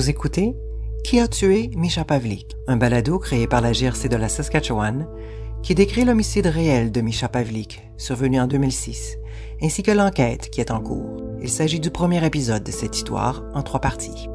Vous écoutez Qui a tué Misha Pavlik, un balado créé par la GRC de la Saskatchewan qui décrit l'homicide réel de Misha Pavlik, survenu en 2006, ainsi que l'enquête qui est en cours. Il s'agit du premier épisode de cette histoire en trois parties.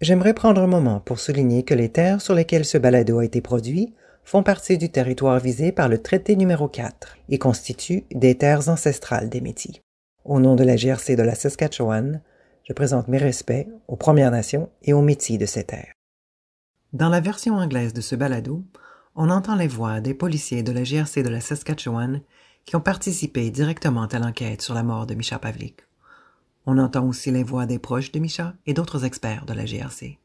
J'aimerais prendre un moment pour souligner que les terres sur lesquelles ce balado a été produit font partie du territoire visé par le traité numéro 4 et constituent des terres ancestrales des Métis. Au nom de la GRC de la Saskatchewan, je présente mes respects aux Premières Nations et aux Métis de ces terres. Dans la version anglaise de ce balado, on entend les voix des policiers de la GRC de la Saskatchewan qui ont participé directement à l'enquête sur la mort de Misha Pavlik. On entend aussi les voix des proches de Misha et d'autres experts de la GRC.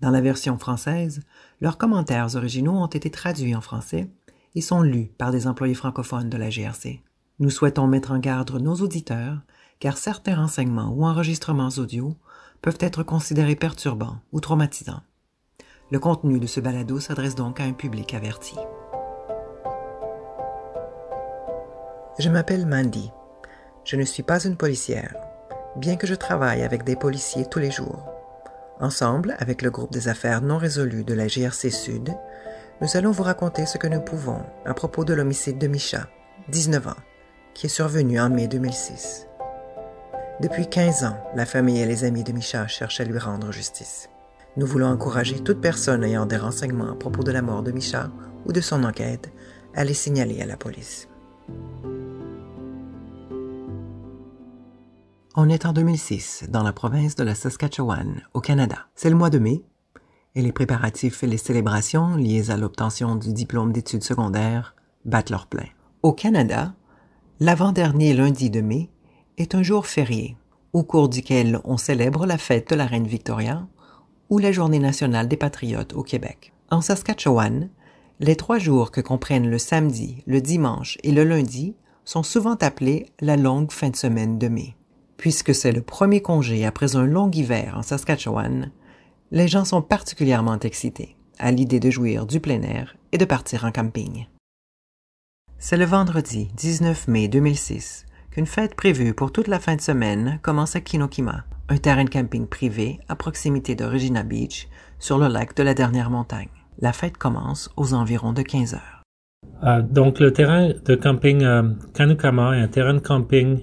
Dans la version française, leurs commentaires originaux ont été traduits en français et sont lus par des employés francophones de la GRC. Nous souhaitons mettre en garde nos auditeurs car certains renseignements ou enregistrements audio peuvent être considérés perturbants ou traumatisants. Le contenu de ce balado s'adresse donc à un public averti. Je m'appelle Mandy. Je ne suis pas une policière, bien que je travaille avec des policiers tous les jours. Ensemble, avec le groupe des affaires non résolues de la GRC Sud, nous allons vous raconter ce que nous pouvons à propos de l'homicide de Micha, 19 ans, qui est survenu en mai 2006. Depuis 15 ans, la famille et les amis de Micha cherchent à lui rendre justice. Nous voulons encourager toute personne ayant des renseignements à propos de la mort de Micha ou de son enquête à les signaler à la police. On est en 2006, dans la province de la Saskatchewan, au Canada. C'est le mois de mai, et les préparatifs et les célébrations liées à l'obtention du diplôme d'études secondaires battent leur plein. Au Canada, l'avant-dernier lundi de mai est un jour férié, au cours duquel on célèbre la fête de la reine Victoria ou la journée nationale des patriotes au Québec. En Saskatchewan, les trois jours que comprennent le samedi, le dimanche et le lundi sont souvent appelés la longue fin de semaine de mai. Puisque c'est le premier congé après un long hiver en Saskatchewan, les gens sont particulièrement excités à l'idée de jouir du plein air et de partir en camping. C'est le vendredi 19 mai 2006 qu'une fête prévue pour toute la fin de semaine commence à Kinokima, un terrain de camping privé à proximité de Regina Beach, sur le lac de la dernière montagne. La fête commence aux environs de 15 heures. Euh, donc le terrain de camping euh, Kanukama est un terrain de camping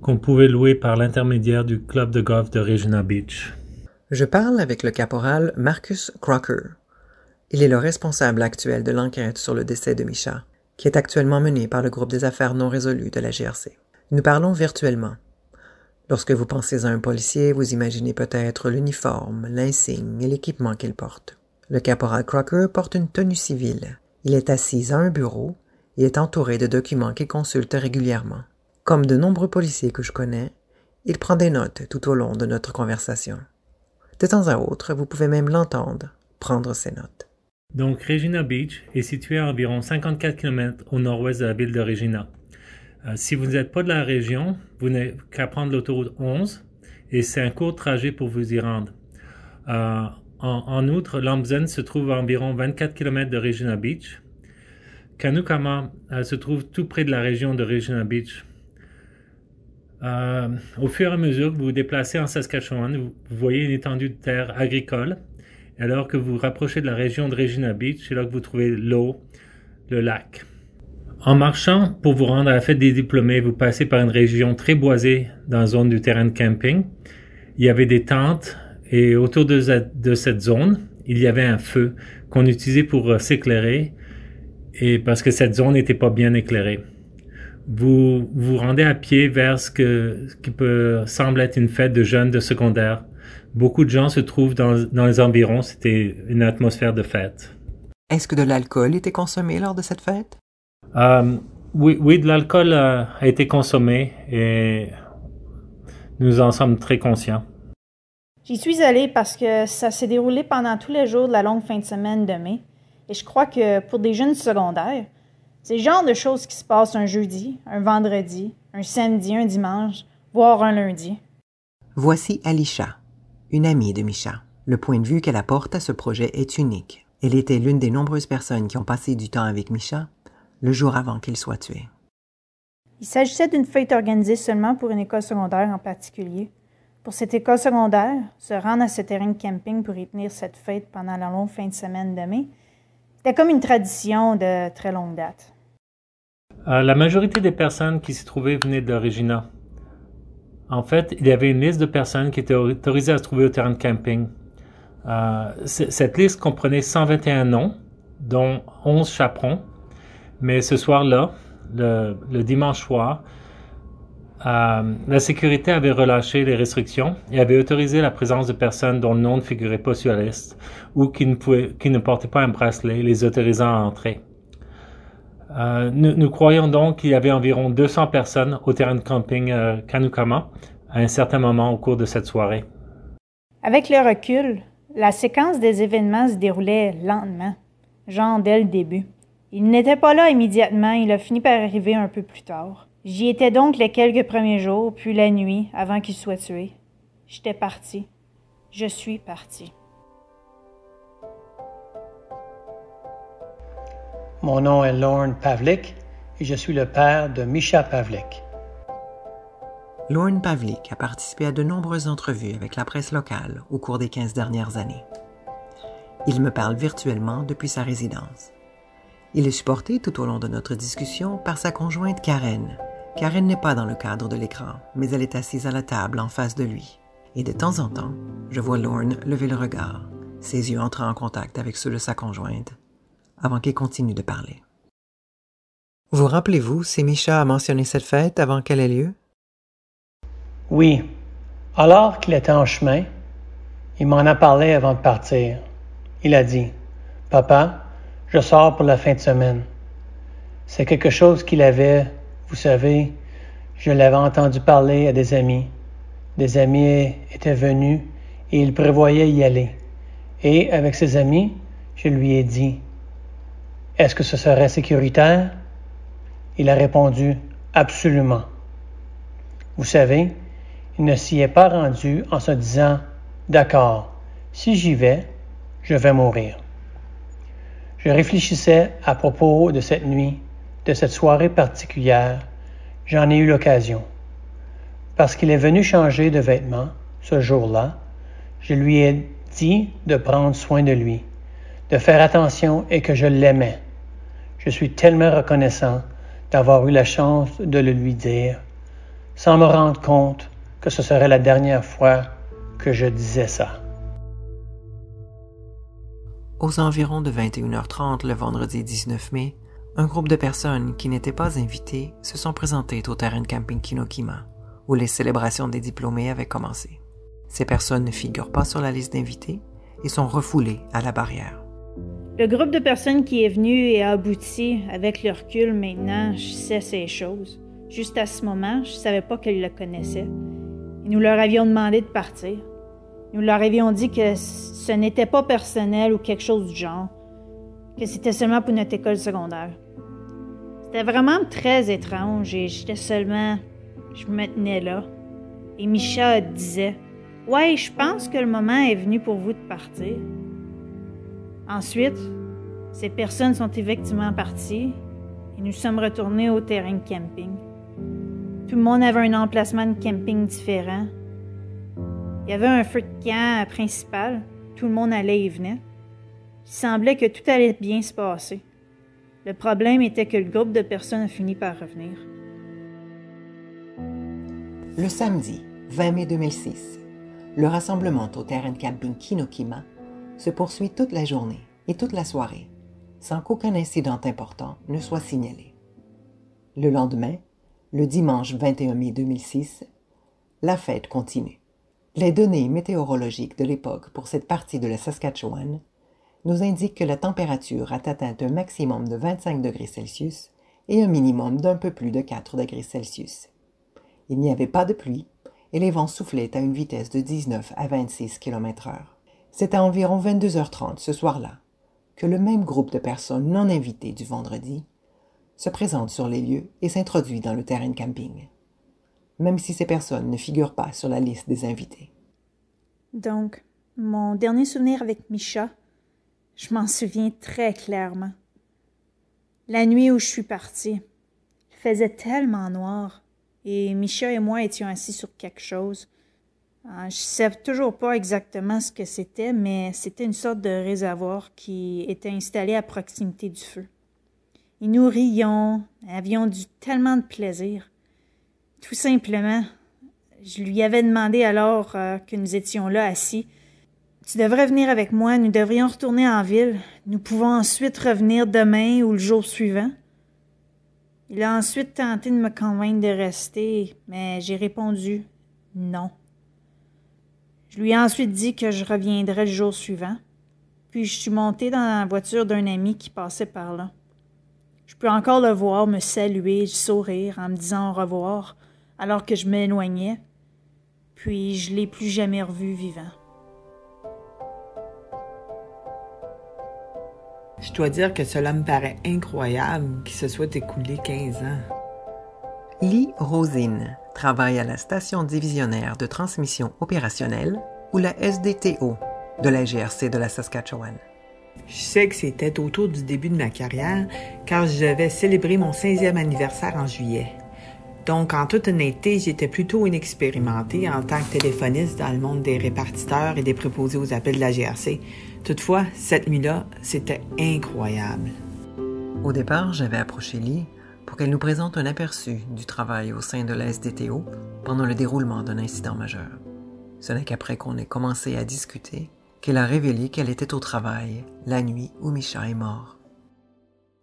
qu'on pouvait louer par l'intermédiaire du club de golf de Regina Beach. Je parle avec le caporal Marcus Crocker. Il est le responsable actuel de l'enquête sur le décès de Micha, qui est actuellement menée par le groupe des affaires non résolues de la GRC. Nous parlons virtuellement. Lorsque vous pensez à un policier, vous imaginez peut-être l'uniforme, l'insigne et l'équipement qu'il porte. Le caporal Crocker porte une tenue civile. Il est assis à un bureau et est entouré de documents qu'il consulte régulièrement. Comme de nombreux policiers que je connais, il prend des notes tout au long de notre conversation. De temps à autre, vous pouvez même l'entendre prendre ses notes. Donc Regina Beach est située à environ 54 km au nord-ouest de la ville de Regina. Euh, si vous n'êtes pas de la région, vous n'avez qu'à prendre l'autoroute 11 et c'est un court trajet pour vous y rendre. Euh, en, outre, Lambzen se trouve à environ 24 km de Regina Beach. Kanukama euh, se trouve tout près de la région de Regina Beach. Au fur et à mesure que vous vous déplacez en Saskatchewan, vous, voyez une étendue de terre agricole. Alors que vous vous rapprochez de la région de Regina Beach, c'est là que vous trouvez l'eau, le lac. En marchant pour vous rendre à la fête des diplômés, vous passez par une région très boisée dans la zone du terrain de camping. Il y avait des tentes et autour de, cette zone, il y avait un feu qu'on utilisait pour euh, s'éclairer et parce que cette zone n'était pas bien éclairée vous vous rendez à pied vers ce, qui peut semble être une fête de jeunes de secondaire. Beaucoup de gens se trouvent dans, dans les environs. C'était une atmosphère de fête. Est-ce que de l'alcool était consommé lors de cette fête? Euh, oui, oui, de l'alcool a, a été consommé et nous en sommes très conscients. J'y suis allé parce que ça s'est déroulé pendant tous les jours de la longue fin de semaine de mai. Et je crois que pour des jeunes secondaires, c'est le genre de choses qui se passent un jeudi, un vendredi, un samedi, un dimanche, voire un lundi. Voici Alisha, une amie de Misha. Le point de vue qu'elle apporte à ce projet est unique. Elle était l'une des nombreuses personnes qui ont passé du temps avec Misha le jour avant qu'il soit tué. Il s'agissait d'une fête organisée seulement pour une école secondaire en particulier. Pour cette école secondaire, se rendre à ce terrain de camping pour y tenir cette fête pendant la longue fin de semaine de mai, c'était comme une tradition de très longue date. Euh, la majorité des personnes qui s'y trouvaient venaient de Regina. En fait, il y avait une liste de personnes qui étaient autorisées à se trouver au terrain de camping. Euh, cette liste comprenait 121 noms, dont 11 chaperons. Mais ce soir-là, le, dimanche soir, euh, la sécurité avait relâché les restrictions et avait autorisé la présence de personnes dont le nom ne figurait pas sur la liste ou qui ne, qui ne portaient pas un bracelet les autorisant à entrer. Euh, nous, croyons donc qu'il y avait environ 200 personnes au terrain de camping euh, Kanukama à un certain moment au cours de cette soirée. Avec le recul, la séquence des événements se déroulait lentement, genre dès le début. Il n'était pas là immédiatement, il a fini par arriver un peu plus tard. J'y étais donc les quelques premiers jours, puis la nuit, avant qu'il soit tué. J'étais parti. Je suis parti. Mon nom est Lorne Pavlik et je suis le père de Misha Pavlik. Lorne Pavlik a participé à de nombreuses entrevues avec la presse locale au cours des 15 dernières années. Il me parle virtuellement depuis sa résidence. Il est supporté tout au long de notre discussion par sa conjointe Karen. Karen n'est pas dans le cadre de l'écran, mais elle est assise à la table en face de lui. Et de temps en temps, je vois Lorne lever le regard, ses yeux entrant en contact avec ceux de sa conjointe, avant qu'il continue de parler. Vous rappelez-vous si Misha a mentionné cette fête avant qu'elle ait lieu? Oui. Alors qu'il était en chemin, il m'en a parlé avant de partir. Il a dit, Papa, je sors pour la fin de semaine. C'est quelque chose qu'il avait, vous savez, je l'avais entendu parler à des amis. Des amis étaient venus et il prévoyait y aller. Et avec ses amis, je lui ai dit, est-ce que ce serait sécuritaire? Il a répondu Absolument. Vous savez, il ne s'y est pas rendu en se disant D'accord, si j'y vais, je vais mourir. Je réfléchissais à propos de cette nuit, de cette soirée particulière. J'en ai eu l'occasion. Parce qu'il est venu changer de vêtements ce jour-là, je lui ai dit de prendre soin de lui, de faire attention et que je l'aimais. Je suis tellement reconnaissant d'avoir eu la chance de le lui dire, sans me rendre compte que ce serait la dernière fois que je disais ça. Aux environs de 21h30 le vendredi 19 mai, un groupe de personnes qui n'étaient pas invitées se sont présentées au terrain de camping Kinokima, où les célébrations des diplômés avaient commencé. Ces personnes ne figurent pas sur la liste d'invités et sont refoulées à la barrière. Le groupe de personnes qui est venu et a abouti, avec le recul maintenant, je sais ces choses. Juste à ce moment, je ne savais pas qu'elles le connaissaient. Nous leur avions demandé de partir. Nous leur avions dit que ce n'était pas personnel ou quelque chose du genre, que c'était seulement pour notre école secondaire. C'était vraiment très étrange et j'étais seulement. Je me tenais là. Et Micha disait Ouais, je pense que le moment est venu pour vous de partir. Ensuite, ces personnes sont effectivement parties et nous sommes retournés au terrain de camping. Tout le monde avait un emplacement de camping différent. Il y avait un feu de camp principal. Tout le monde allait et venait. Il semblait que tout allait bien se passer. Le problème était que le groupe de personnes a fini par revenir. Le samedi 20 mai 2006, le rassemblement au terrain de camping Kinokima se poursuit toute la journée et toute la soirée, sans qu'aucun incident important ne soit signalé. Le lendemain, le dimanche 21 mai 2006, la fête continue. Les données météorologiques de l'époque pour cette partie de la Saskatchewan nous indiquent que la température a atteint un maximum de 25 degrés Celsius et un minimum d'un peu plus de 4 degrés Celsius. Il n'y avait pas de pluie et les vents soufflaient à une vitesse de 19 à 26 km/h. C'est à environ 22h30 ce soir-là que le même groupe de personnes non invitées du vendredi se présente sur les lieux et s'introduit dans le terrain de camping, même si ces personnes ne figurent pas sur la liste des invités. Donc, mon dernier souvenir avec Misha, je m'en souviens très clairement. La nuit où je suis partie, il faisait tellement noir, et Micha et moi étions assis sur quelque chose. Euh, je ne sais toujours pas exactement ce que c'était, mais c'était une sorte de réservoir qui était installé à proximité du feu. Et nous rions, avions du tellement de plaisir. Tout simplement, je lui avais demandé alors euh, que nous étions là assis. Tu devrais venir avec moi, nous devrions retourner en ville. Nous pouvons ensuite revenir demain ou le jour suivant. Il a ensuite tenté de me convaincre de rester, mais j'ai répondu non. Je lui ai ensuite dit que je reviendrais le jour suivant, puis je suis monté dans la voiture d'un ami qui passait par là. Je peux encore le voir me saluer, sourire en me disant au revoir alors que je m'éloignais, puis je l'ai plus jamais revu vivant. Je dois dire que cela me paraît incroyable qu'il se soit écoulé 15 ans. Lee Rosine travaille à la station divisionnaire de transmission opérationnelle ou la SDTO de la GRC de la Saskatchewan. Je sais que c'était autour du début de ma carrière, car je vais célébrer mon 16e anniversaire en juillet. Donc, en toute honnêteté, j'étais plutôt inexpérimentée en tant que téléphoniste dans le monde des répartiteurs et des préposés aux appels de la GRC. Toutefois, cette nuit-là, c'était incroyable. Au départ, j'avais approché Lee pour qu'elle nous présente un aperçu du travail au sein de la SDTO pendant le déroulement d'un incident majeur. Ce n'est qu'après qu'on ait commencé à discuter qu'elle a révélé qu'elle était au travail la nuit où Micha est mort.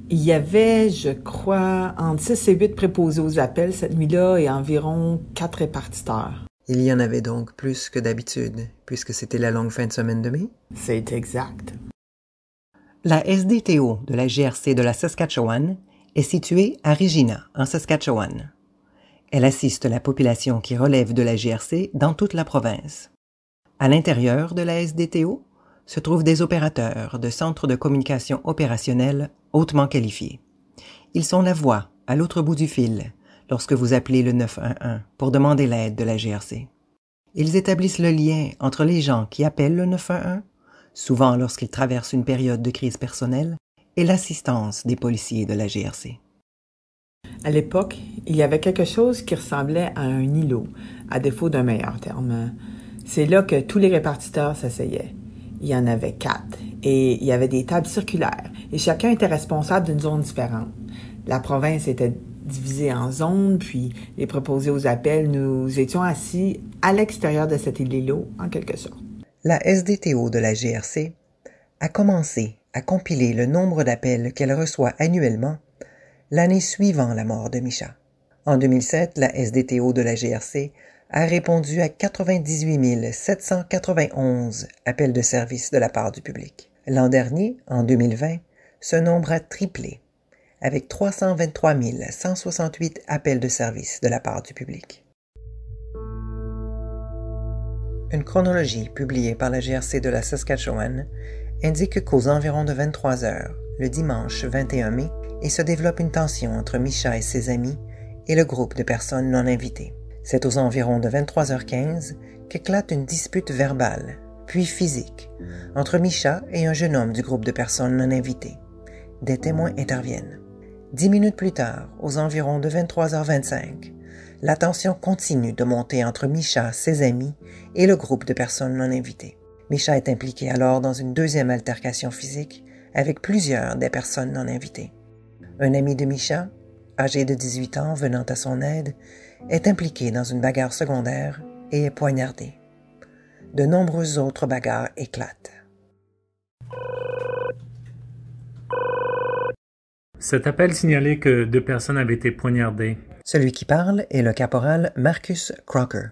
Il y avait, je crois, entre 6 et 8 préposés aux appels cette nuit-là et environ 4 répartiteurs. Il y en avait donc plus que d'habitude, puisque c'était la longue fin de semaine de mai? C'est exact. La SDTO de la GRC de la Saskatchewan est située à Regina, en Saskatchewan. Elle assiste la population qui relève de la GRC dans toute la province. À l'intérieur de la SDTO se trouvent des opérateurs de centres de communication opérationnels hautement qualifiés. Ils sont la voix à l'autre bout du fil lorsque vous appelez le 911 pour demander l'aide de la GRC. Ils établissent le lien entre les gens qui appellent le 911, souvent lorsqu'ils traversent une période de crise personnelle, et l'assistance des policiers de la GRC. À l'époque, il y avait quelque chose qui ressemblait à un îlot, à défaut d'un meilleur terme. C'est là que tous les répartiteurs s'asseyaient. Il y en avait quatre, et il y avait des tables circulaires, et chacun était responsable d'une zone différente. La province était divisée en zones, puis les proposés aux appels, nous étions assis à l'extérieur de cet îlot, en quelque sorte. La SDTO de la GRC a commencé à compiler le nombre d'appels qu'elle reçoit annuellement l'année suivant la mort de Micha. En 2007, la SDTO de la GRC a répondu à 98 791 appels de service de la part du public. L'an dernier, en 2020, ce nombre a triplé, avec 323 168 appels de service de la part du public. Une chronologie publiée par la GRC de la Saskatchewan indique qu'aux environs de 23 heures, le dimanche 21 mai, il se développe une tension entre Micha et ses amis et le groupe de personnes non invitées. C'est aux environs de 23h15 qu'éclate une dispute verbale, puis physique, entre Micha et un jeune homme du groupe de personnes non invitées. Des témoins interviennent. Dix minutes plus tard, aux environs de 23h25, la tension continue de monter entre Micha, ses amis et le groupe de personnes non invitées. Micha est impliqué alors dans une deuxième altercation physique avec plusieurs des personnes non invitées. Un ami de Micha, âgé de 18 ans venant à son aide, est impliqué dans une bagarre secondaire et est poignardé. De nombreuses autres bagarres éclatent. Cet appel signalait que deux personnes avaient été poignardées. Celui qui parle est le caporal Marcus Crocker.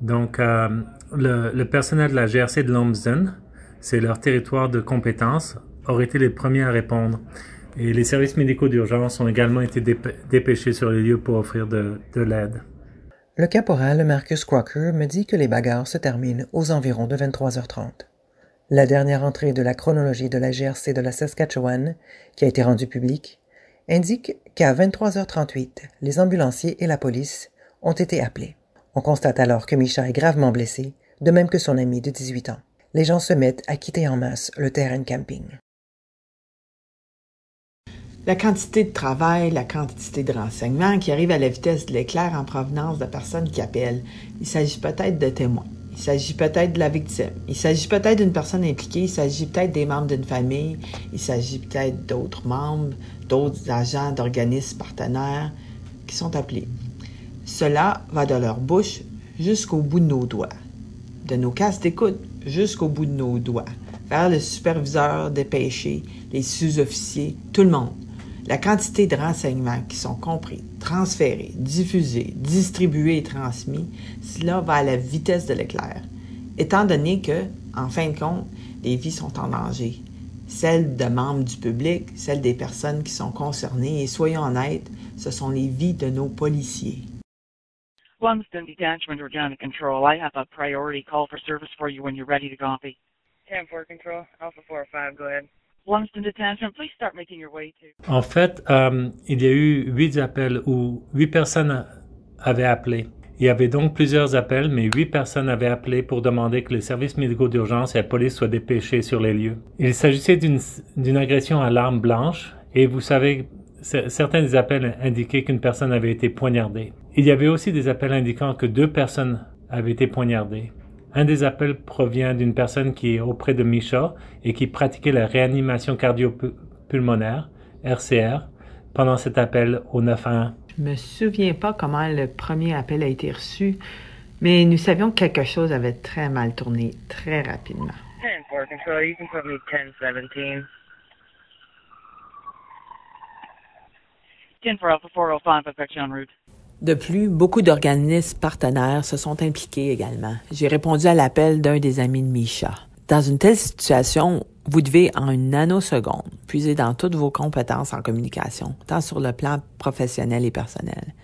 Donc, euh, le, personnel de la GRC de Lumsden, c'est leur territoire de compétence, aurait été les premiers à répondre. Et les services médicaux d'urgence ont également été dépêchés sur les lieux pour offrir de, de l'aide. Le caporal Marcus Crocker me dit que les bagarres se terminent aux environs de 23h30. La dernière entrée de la chronologie de la GRC de la Saskatchewan, qui a été rendue publique, indique qu'à 23h38, les ambulanciers et la police ont été appelés. On constate alors que Micha est gravement blessé, de même que son ami de 18 ans. Les gens se mettent à quitter en masse le terrain de camping. La quantité de travail, la quantité de renseignements qui arrivent à la vitesse de l'éclair en provenance de personnes qui appellent. Il s'agit peut-être de témoins. Il s'agit peut-être de la victime. Il s'agit peut-être d'une personne impliquée. Il s'agit peut-être des membres d'une famille. Il s'agit peut-être d'autres membres, d'autres agents d'organismes partenaires qui sont appelés. Cela va de leur bouche jusqu'au bout de nos doigts, de nos casques d'écoute jusqu'au bout de nos doigts, vers le superviseur des péchés, les sous-officiers, tout le monde. La quantité de renseignements qui sont compris, transférés, diffusés, distribués et transmis, cela va à la vitesse de l'éclair, étant donné que, en fin de compte, les vies sont en danger. Celles de membres du public, celles des personnes qui sont concernées, et soyons honnêtes, ce sont les vies de nos policiers. Lumsden Detachment Organic Control. I have a priority call for service for you when you're ready to copy. 10-4 Control, Alpha 4-5, go ahead. Lumsden Detachment, please start making your way to... En fait, euh, il y a eu huit appels où huit personnes avaient appelé. Il y avait donc plusieurs appels, mais huit personnes avaient appelé pour demander que les services médicaux d'urgence et la police soient dépêchés sur les lieux. Il s'agissait d'une agression à l'arme blanche, et vous savez, certains appels indiquaient qu'une personne avait été poignardée. Il y avait aussi des appels indiquant que deux personnes avaient été poignardées. Un des appels provient d'une personne qui est auprès de Misha et qui pratiquait la réanimation cardiopulmonaire, RCR, pendant cet appel au 911. Je me souviens pas comment le premier appel a été reçu, mais nous savions que quelque chose avait très mal tourné très rapidement. 10, 4, control, 10, 17. De plus, beaucoup d'organismes partenaires se sont impliqués également. J'ai répondu à l'appel d'un des amis de Misha. Dans une telle situation, vous devez en une nanoseconde puiser dans toutes vos compétences en communication, tant sur le plan professionnel et personnel.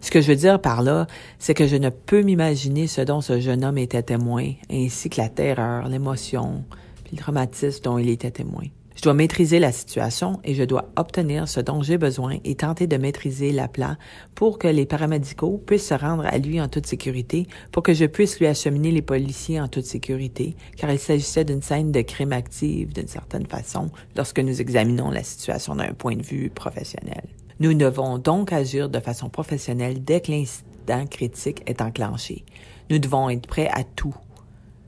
Ce que je veux dire par là, c'est que je ne peux m'imaginer ce dont ce jeune homme était témoin, ainsi que la terreur, l'émotion, puis le traumatisme dont il était témoin. Je dois maîtriser la situation et je dois obtenir ce dont j'ai besoin et tenter de maîtriser l'appel pour que les paramédicaux puissent se rendre à lui en toute sécurité, pour que je puisse lui acheminer les policiers en toute sécurité, car il s'agissait d'une scène de crime active d'une certaine façon lorsque nous examinons la situation d'un point de vue professionnel. Nous devons donc agir de façon professionnelle dès que l'incident critique est enclenché. Nous devons être prêts à tout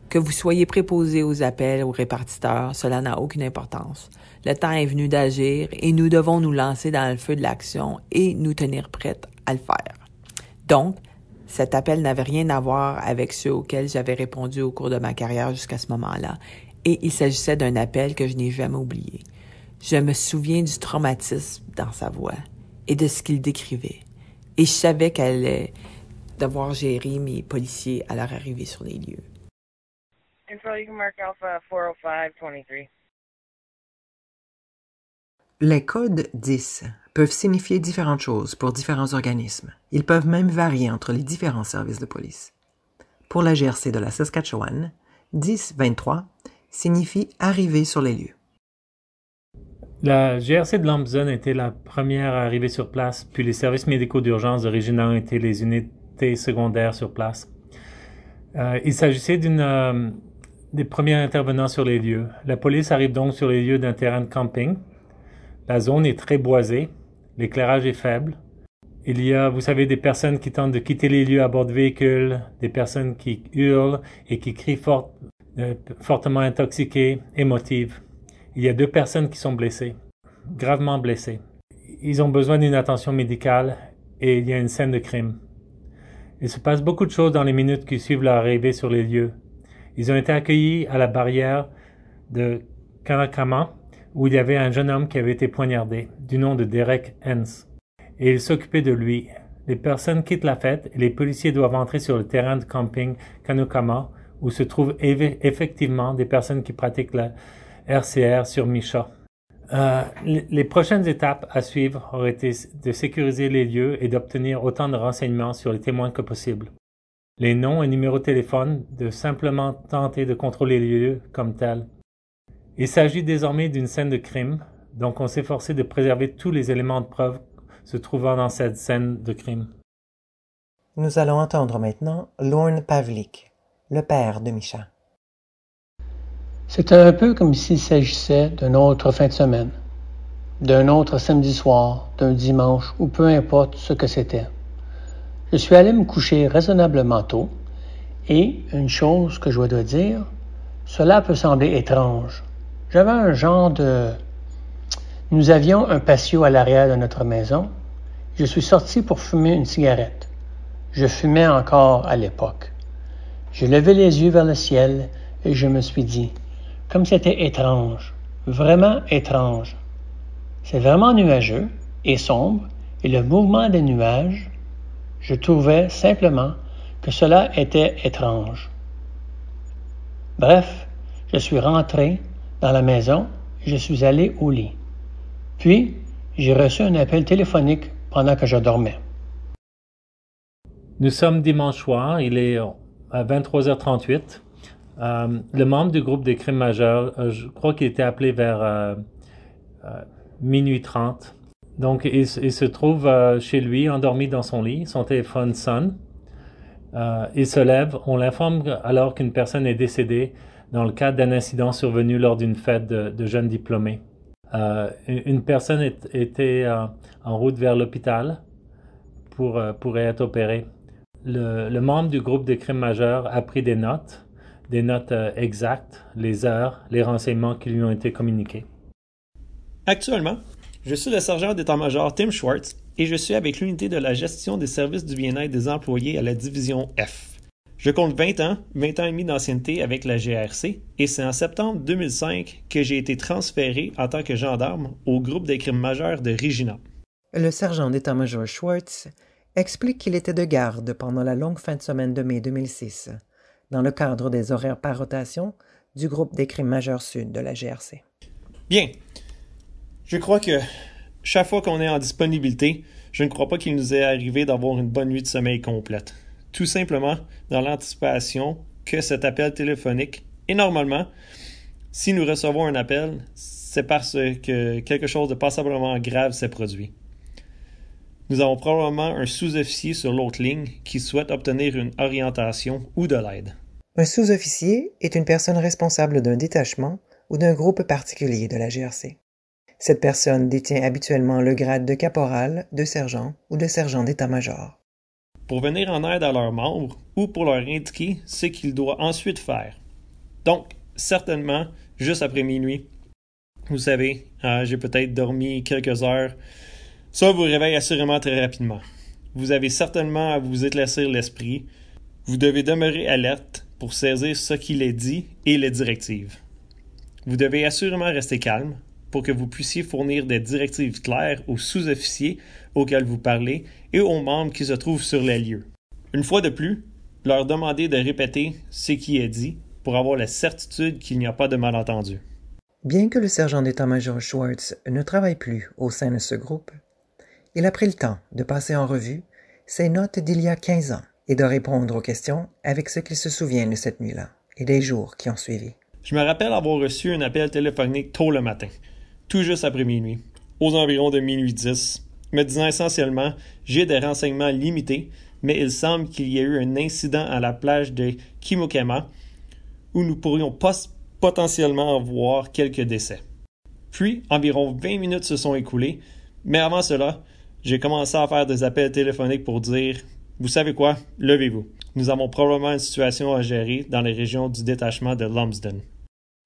que vous soyez préposé aux appels, aux répartiteurs, cela n'a aucune importance. Le temps est venu d'agir et nous devons nous lancer dans le feu de l'action et nous tenir prêts à le faire. Donc, cet appel n'avait rien à voir avec ceux auxquels j'avais répondu au cours de ma carrière jusqu'à ce moment-là, et il s'agissait d'un appel que je n'ai jamais oublié. Je me souviens du traumatisme dans sa voix et de ce qu'il décrivait, et je savais qu'elle allait devoir gérer mes policiers à leur arrivée sur les lieux. Control, you can mark Alpha 405-23. Les codes 10 peuvent signifier différentes choses pour différents organismes. Ils peuvent même varier entre les différents services de police. Pour la GRC de la Saskatchewan, 10-23 signifie arriver sur les lieux. La GRC de Lambson était la première à arriver sur place, puis les services médicaux d'urgence de Regina ont été les unités secondaires sur place. Euh, il s'agissait d'une euh, des premiers intervenants sur les lieux. La police arrive donc sur les lieux d'un terrain de camping. La zone est très boisée, l'éclairage est faible. Il y a, vous savez, des personnes qui tentent de quitter les lieux à bord de véhicules, des personnes qui hurlent et qui crient fort, euh, fortement intoxiquées, émotives. Il y a deux personnes qui sont blessées, gravement blessées. Ils ont besoin d'une attention médicale et il y a une scène de crime. Il se passe beaucoup de choses dans les minutes qui suivent leur arrivée sur les lieux. Ils ont été accueillis à la barrière de Kanakama, où il y avait un jeune homme qui avait été poignardé, du nom de Derek Hens. Et il s'occupait de lui. Les personnes quittent la fête et les policiers doivent entrer sur le terrain de camping Kanukama, où se trouvent effectivement des personnes qui pratiquent la RCR sur Misha. Euh, les prochaines étapes à suivre auraient été de sécuriser les lieux et d'obtenir autant de renseignements sur les témoins que possible les noms et numéros de téléphone, de simplement tenter de contrôler les lieux comme tels. Il s'agit désormais d'une scène de crime, donc on s'est forcé de préserver tous les éléments de preuve se trouvant dans cette scène de crime. Nous allons entendre maintenant Lorne Pavlik, le père de Micha. C'était un peu comme s'il s'agissait d'une autre fin de semaine. d'un autre samedi soir, d'un dimanche ou peu importe ce que c'était. Je suis allé me coucher raisonnablement tôt et, une chose que je dois dire, cela peut sembler étrange. J'avais un genre de... Nous avions un patio à l'arrière de notre maison. Je suis sorti pour fumer une cigarette. Je fumais encore à l'époque. J'ai levé les yeux vers le ciel et je me suis dit, comme c'était étrange, vraiment étrange. C'est vraiment nuageux et sombre et le mouvement des nuages, je trouvais simplement que cela était étrange. Bref, je suis rentré dans la maison je suis allé au lit. Puis, j'ai reçu un appel téléphonique pendant que je dormais. Nous sommes dimanche soir, il est à 23h38. Euh, le membre du groupe des crimes majeurs, euh, je crois qu'il était appelé vers euh, minuit 30. Donc, il, se trouve chez lui, endormi dans son lit. Son téléphone sonne. il se lève. On l'informe alors qu'une personne est décédée dans le cadre d'un incident survenu lors d'une fête de, jeunes diplômés. une personne était en route vers l'hôpital pour, pour être opérée. Le, le membre du groupe des crimes majeurs a pris des notes des notes euh, exactes, les heures, les renseignements qui lui ont été communiqués. Actuellement, je suis le sergent d'état-major Tim Schwartz et je suis avec l'unité de la gestion des services du bien-être des employés à la division F. Je compte 20 ans, 20 ans et demi d'ancienneté avec la GRC et c'est en septembre 2005 que j'ai été transféré en tant que gendarme au groupe des crimes majeurs de Regina. Le sergent d'état-major Schwartz explique qu'il était de garde pendant la longue fin de semaine de mai 2006 dans le cadre des horaires par rotation du groupe des crimes majeurs sud de la GRC. Bien. Je crois que chaque fois qu'on est en disponibilité, je ne crois pas qu'il nous est arrivé d'avoir une bonne nuit de sommeil complète. Tout simplement dans l'anticipation que cet appel téléphonique, et normalement, si nous recevons un appel, c'est parce que quelque chose de passablement grave s'est produit. Nous avons probablement un sous-officier sur l'autre ligne qui souhaite obtenir une orientation ou de l'aide. Un sous-officier est une personne responsable d'un détachement ou d'un groupe particulier de la GRC. Cette personne détient habituellement le grade de caporal, de sergent ou de sergent d'état-major. Pour venir en aide à leurs membres ou pour leur indiquer ce qu'ils doivent ensuite faire. Donc, certainement, juste après minuit, vous savez, euh, j'ai peut-être dormi quelques heures ça vous réveille assurément très rapidement. Vous avez certainement à vous éclaircir l'esprit. Vous devez demeurer alerte pour saisir ce qu'il est dit et les directives. Vous devez assurément rester calme pour que vous puissiez fournir des directives claires aux sous-officiers auxquels vous parlez et aux membres qui se trouvent sur les lieux. Une fois de plus, leur demander de répéter ce qui est dit pour avoir la certitude qu'il n'y a pas de malentendu. Bien que le sergent d'état-major Schwartz ne travaille plus au sein de ce groupe, il a pris le temps de passer en revue ses notes d'il y a quinze ans et de répondre aux questions avec ce qu'il se souvient de cette nuit-là et des jours qui ont suivi. Je me rappelle avoir reçu un appel téléphonique tôt le matin, tout juste après minuit, aux environs de minuit 10, me disant essentiellement J'ai des renseignements limités, mais il semble qu'il y ait eu un incident à la plage de Kimokema où nous pourrions potentiellement voir quelques décès. Puis, environ 20 minutes se sont écoulées, mais avant cela, j'ai commencé à faire des appels téléphoniques pour dire Vous savez quoi, levez-vous. Nous avons probablement une situation à gérer dans les régions du détachement de Lumsden.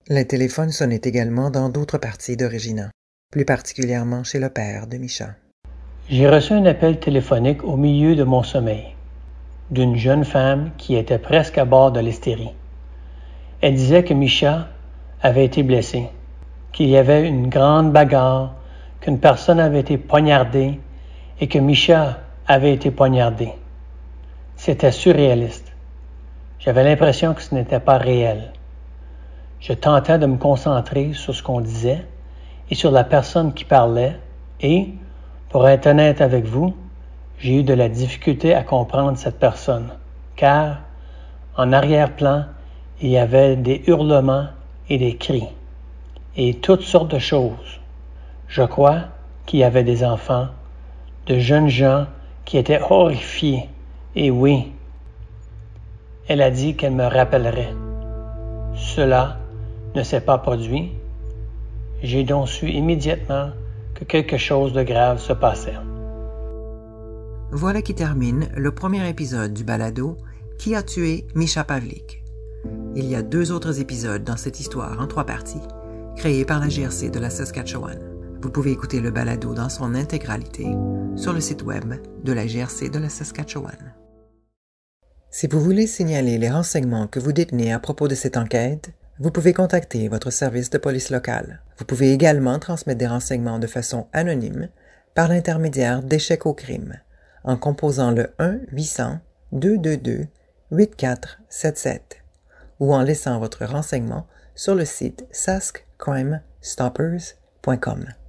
Les téléphones sonnaient également dans d'autres parties de Regina, plus particulièrement chez le père de Micha. J'ai reçu un appel téléphonique au milieu de mon sommeil d'une jeune femme qui était presque à bord de l'hystérie. Elle disait que Micha avait été blessé, qu'il y avait une grande bagarre, qu'une personne avait été poignardée et que Micha avait été poignardé. C'était surréaliste. J'avais l'impression que ce n'était pas réel. Je tentais de me concentrer sur ce qu'on disait et sur la personne qui parlait et, pour être honnête avec vous, j'ai eu de la difficulté à comprendre cette personne, car en arrière-plan, il y avait des hurlements et des cris, et toutes sortes de choses. Je crois qu'il y avait des enfants de jeunes gens qui étaient horrifiés. Et oui, elle a dit qu'elle me rappellerait. Cela ne s'est pas produit. J'ai donc su immédiatement que quelque chose de grave se passait. Voilà qui termine le premier épisode du balado Qui a tué Misha Pavlik. Il y a deux autres épisodes dans cette histoire en trois parties, créés par la GRC de la Saskatchewan. Vous pouvez écouter le balado dans son intégralité sur le site web de la GRC de la Saskatchewan. Si vous voulez signaler les renseignements que vous détenez à propos de cette enquête, vous pouvez contacter votre service de police local. Vous pouvez également transmettre des renseignements de façon anonyme par l'intermédiaire d'échecs au crime en composant le 1-800-222-8477 ou en laissant votre renseignement sur le site saskcrimestoppers.com.